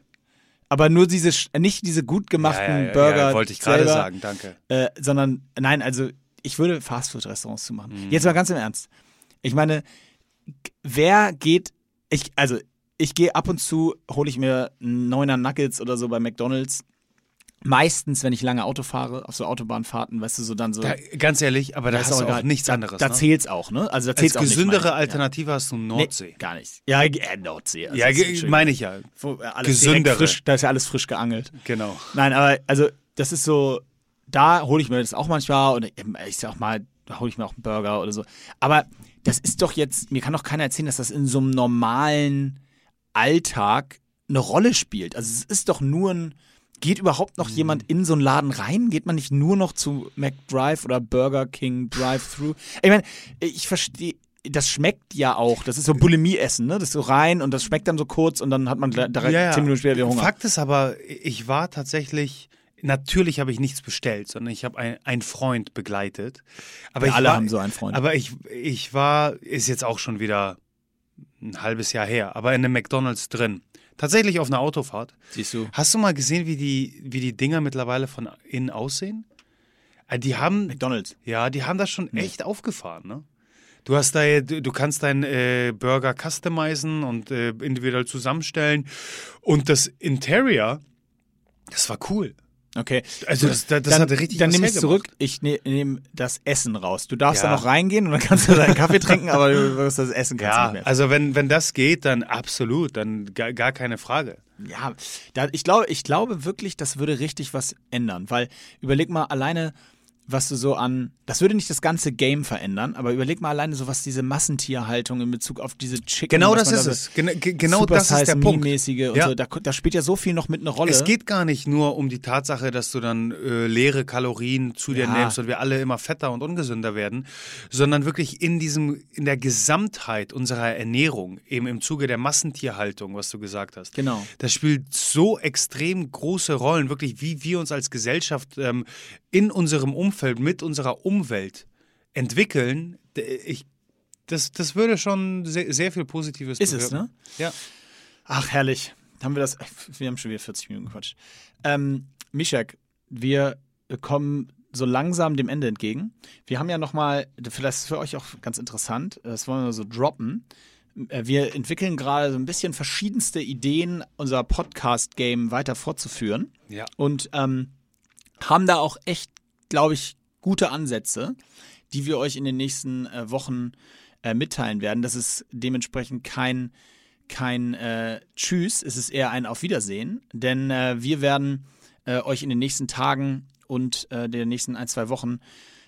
Aber nur diese, nicht diese gut gemachten ja, ja, Burger. wollte ich gerade sagen, danke. Äh, sondern, nein, also ich würde Fastfood-Restaurants zumachen. Mhm. Jetzt mal ganz im Ernst. Ich meine, wer geht, ich, also ich gehe ab und zu, hole ich mir Neuner Nuggets oder so bei McDonalds. Meistens, wenn ich lange Auto fahre, auf so Autobahnfahrten, weißt du, so dann so. Da, ganz ehrlich, aber da ist hast du auch egal. nichts da, anderes. Da ne? zählt's auch, ne? Also da Als zählt's auch nicht, gesündere ich. Alternative hast du Ja. Nordsee. Nee, gar nicht. Ja, äh, Nordsee. Also Ja, ist meine ich ja. Äh, gesündere. Frisch, da ist ja alles frisch geangelt. Genau. Nein, aber also das ist so, da hole ich mir das auch manchmal oder ich sag mal, da hole ich mir auch einen Burger oder so. Aber das ist doch jetzt, mir kann doch keiner erzählen, dass das in so einem normalen Alltag eine Rolle spielt. Also es ist doch nur ein, geht überhaupt noch jemand in so einen Laden rein? Geht man nicht nur noch zu McDrive oder Burger King Drive-Thru? Ich meine, ich verstehe, das schmeckt ja auch. Das ist so Bulimie-Essen, ne? Das ist so rein und das schmeckt dann so kurz und dann hat man direkt Ja, ja. zehn Minuten später wieder Hunger. Fakt ist aber, ich war tatsächlich, natürlich habe ich nichts bestellt, sondern ich habe ein, einen Freund begleitet. Aber Wir ich alle war, haben so einen Freund. Aber ich, ich war, ist jetzt auch schon wieder ein halbes Jahr her, aber in einem McDonalds drin. Tatsächlich auf einer Autofahrt. Siehst du? Hast du mal gesehen, wie die, wie die Dinger mittlerweile von innen aussehen? Äh, Die haben, McDonalds. ja, die haben das schon echt aufgefahren, ne? Du hast da, du du kannst deinen äh, Burger customizen und äh, individuell zusammenstellen. Und das Interior, das war cool. Okay. Also das, das, das dann, hatte richtig Dann nehme ich zurück. Ich ne, nehme das Essen raus. Du darfst Ja. da noch reingehen und dann kannst du deinen Kaffee trinken, aber du wirst das Essen kannst Ja, nicht mehr. also wenn, wenn das geht, dann absolut, dann gar, gar keine Frage. Ja, da, ich, glaube, ich glaube wirklich, das würde richtig was ändern, weil überleg mal alleine, was du so an, das würde nicht das ganze Game verändern, aber überleg mal alleine so, was diese Massentierhaltung in Bezug auf diese Chicken. Genau das ist da es. Gen ge- genau das ist der Punkt. Ja. so, da, da spielt ja so viel noch mit eine Rolle. Es geht gar nicht nur um die Tatsache, dass du dann äh, leere Kalorien zu dir Ja. nimmst und wir alle immer fetter und ungesünder werden, sondern wirklich in diesem, in der Gesamtheit unserer Ernährung, eben im Zuge der Massentierhaltung, was du gesagt hast. Genau. Das spielt so extrem große Rollen, wirklich, wie wir uns als Gesellschaft ähm, in unserem Umfeld, mit unserer Umwelt entwickeln. Ich, das, das würde schon sehr, sehr viel Positives Ist es, ne? Ja. Ach, herrlich. Haben wir das. Wir haben schon wieder 40 Minuten gequatscht. Ähm, Mischek, wir kommen so langsam dem Ende entgegen. Wir haben ja nochmal, vielleicht ist für euch auch ganz interessant, das wollen wir so droppen. Wir entwickeln gerade so ein bisschen verschiedenste Ideen, unser Podcast-Game weiter fortzuführen. Ja. Und ähm, haben da auch echt, glaube ich, gute Ansätze, die wir euch in den nächsten äh, Wochen äh, mitteilen werden. Das ist dementsprechend kein, kein äh, Tschüss, es ist eher ein Auf Wiedersehen, denn äh, wir werden äh, euch in den nächsten Tagen und äh, den nächsten ein, zwei Wochen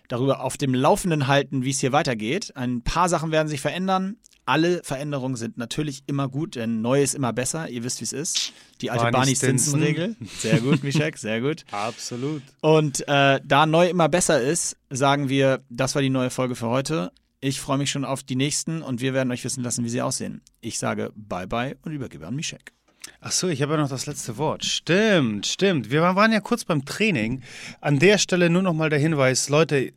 darüber auf dem Laufenden halten, wie es hier weitergeht. Ein paar Sachen werden sich verändern. Alle Veränderungen sind natürlich immer gut, denn neu ist immer besser. Ihr wisst, wie es ist. Die alte Barney Barney Stinson. Stinson-Regel. Sehr gut, Mischek, sehr gut. <laughs> Absolut. Und äh, da neu immer besser ist, sagen wir, das war die neue Folge für heute. Ich freue mich schon auf die nächsten und wir werden euch wissen lassen, wie sie aussehen. Ich sage bye bye und übergebe an Mischek. Ach so, ich habe ja noch das letzte Wort. Stimmt, stimmt. Wir waren ja kurz beim Training. An der Stelle nur noch mal der Hinweis, Leute,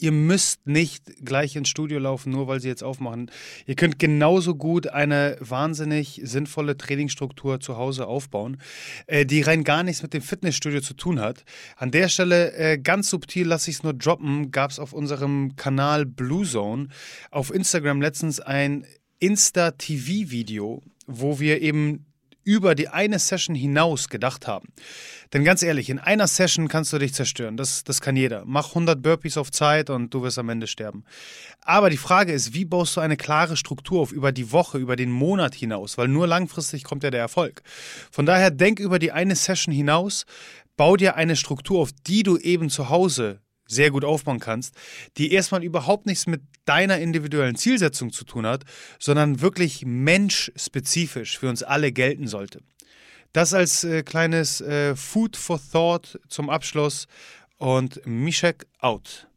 ihr müsst nicht gleich ins Studio laufen, nur weil sie jetzt aufmachen. Ihr könnt genauso gut eine wahnsinnig sinnvolle Trainingsstruktur zu Hause aufbauen, äh, die rein gar nichts mit dem Fitnessstudio zu tun hat. An der Stelle äh, ganz subtil lasse ich es nur droppen, gab es auf unserem Kanal Blue Zone auf Instagram letztens ein Insta-TV-Video, wo wir eben über die eine Session hinaus gedacht haben. Denn ganz ehrlich, in einer Session kannst du dich zerstören. Das, das kann jeder. Mach 100 Burpees auf Zeit und du wirst am Ende sterben. Aber die Frage ist, wie baust du eine klare Struktur auf über die Woche, über den Monat hinaus? Weil nur langfristig kommt ja der Erfolg. Von daher denk über die eine Session hinaus, bau dir eine Struktur auf, die du eben zu Hause sehr gut aufbauen kannst, die erstmal überhaupt nichts mit deiner individuellen Zielsetzung zu tun hat, sondern wirklich menschspezifisch für uns alle gelten sollte. Das als äh, kleines äh, Food for Thought zum Abschluss und Mishek out.